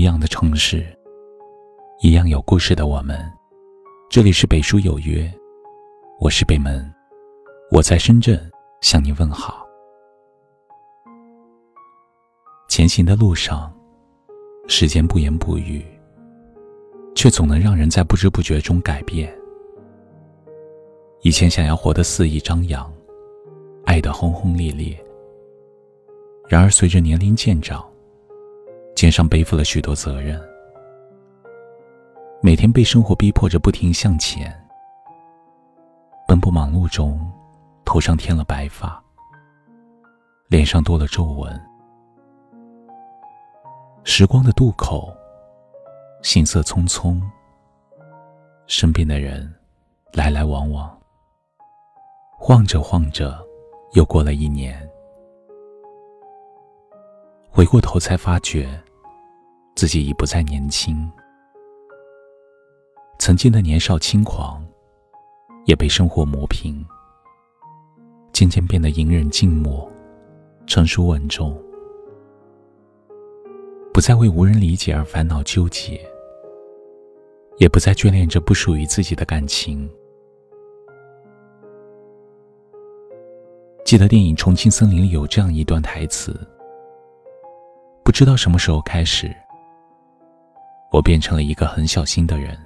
一样的城市，一样有故事的我们。这里是北书有约，我是北门，我在深圳向你问好。前行的路上，时间不言不语，却总能让人在不知不觉中改变。以前想要活得肆意张扬，爱得轰轰烈烈，然而随着年龄渐长，肩上背负了许多责任，每天被生活逼迫着不停向前，奔波忙碌中，头上添了白发，脸上多了皱纹。时光的渡口，行色匆匆，身边的人来来往往，晃着晃着，又过了一年。回过头才发觉。自己已不再年轻，曾经的年少轻狂，也被生活磨平，渐渐变得隐忍静默，成熟稳重，不再为无人理解而烦恼纠结，也不再眷恋着不属于自己的感情。记得电影《重庆森林》里有这样一段台词：不知道什么时候开始。我变成了一个很小心的人。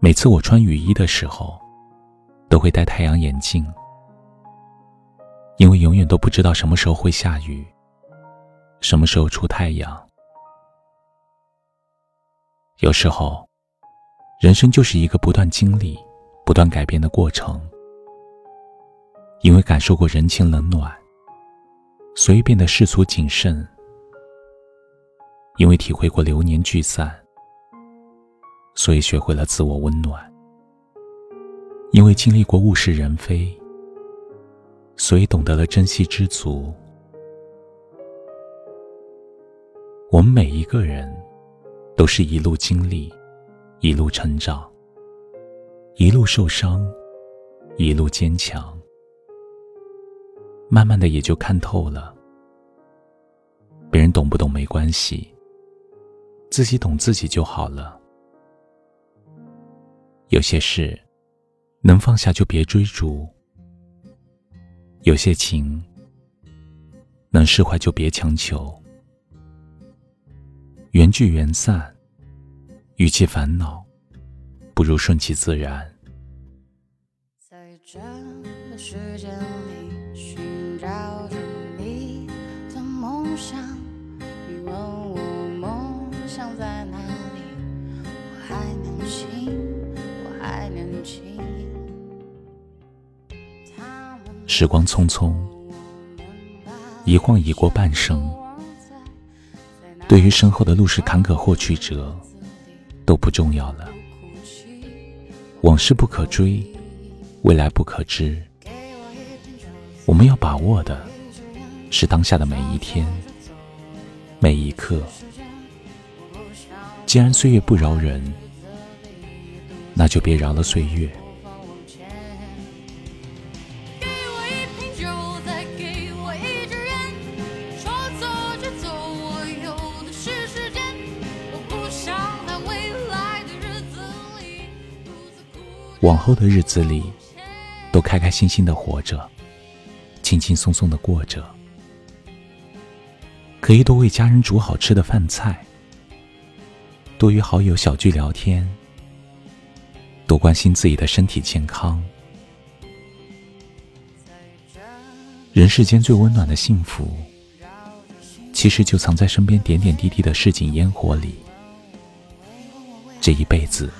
每次我穿雨衣的时候，都会戴太阳眼镜，因为永远都不知道什么时候会下雨，什么时候出太阳。有时候，人生就是一个不断经历、不断改变的过程。因为感受过人情冷暖，所以变得世俗谨慎。因为体会过流年聚散，所以学会了自我温暖；因为经历过物是人非，所以懂得了珍惜知足。我们每一个人，都是一路经历，一路成长，一路受伤，一路坚强，慢慢的也就看透了。别人懂不懂没关系。自己懂自己就好了。有些事能放下就别追逐，有些情能释怀就别强求。缘聚缘散，与其烦恼，不如顺其自然。在这时间里寻找着你的梦想。时光匆匆，一晃已过半生。对于身后的路是坎坷或曲折，都不重要了。往事不可追，未来不可知。我们要把握的，是当下的每一天、每一刻。既然岁月不饶人，那就别饶了岁月。往后的日子里，都开开心心的活着，轻轻松松的过着。可以多为家人煮好吃的饭菜，多与好友小聚聊天，多关心自己的身体健康。人世间最温暖的幸福，其实就藏在身边点点滴滴的市井烟火里。这一辈子。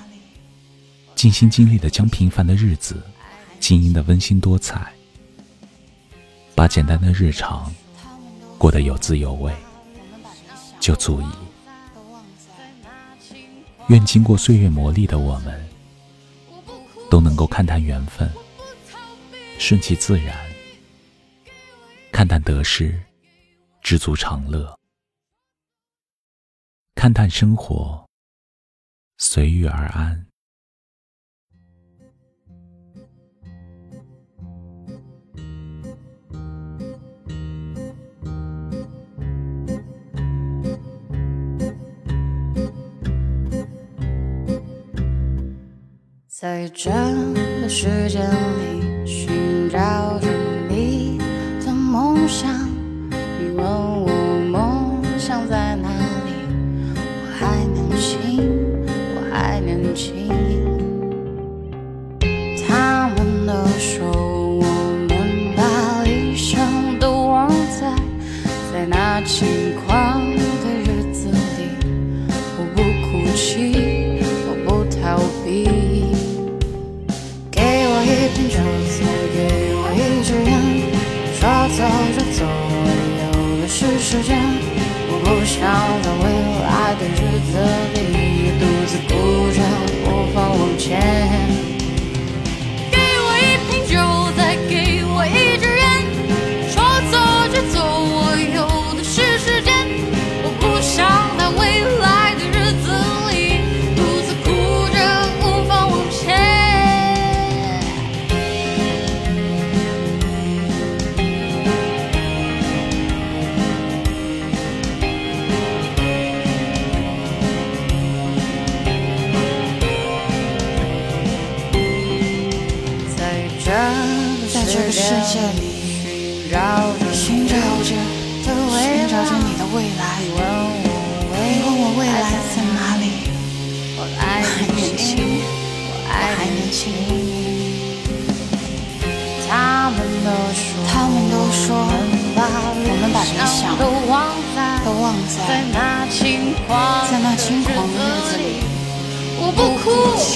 尽心尽力的将平凡的日子经营的温馨多彩，把简单的日常过得有滋有味，就足矣。愿经过岁月磨砺的我们，都能够看淡缘分，顺其自然，看淡得失，知足常乐，看淡生活，随遇而安。在这个世界里寻找着你的梦想，你问我梦想在在未来的日子里独自哭着无法往前。这个世界里寻找着，寻找着你的未来。你问我未来在哪里？我还年轻，我还年轻。他们都说，他们都说，我们把理想都忘在在那轻。狂的日子里。我不哭泣，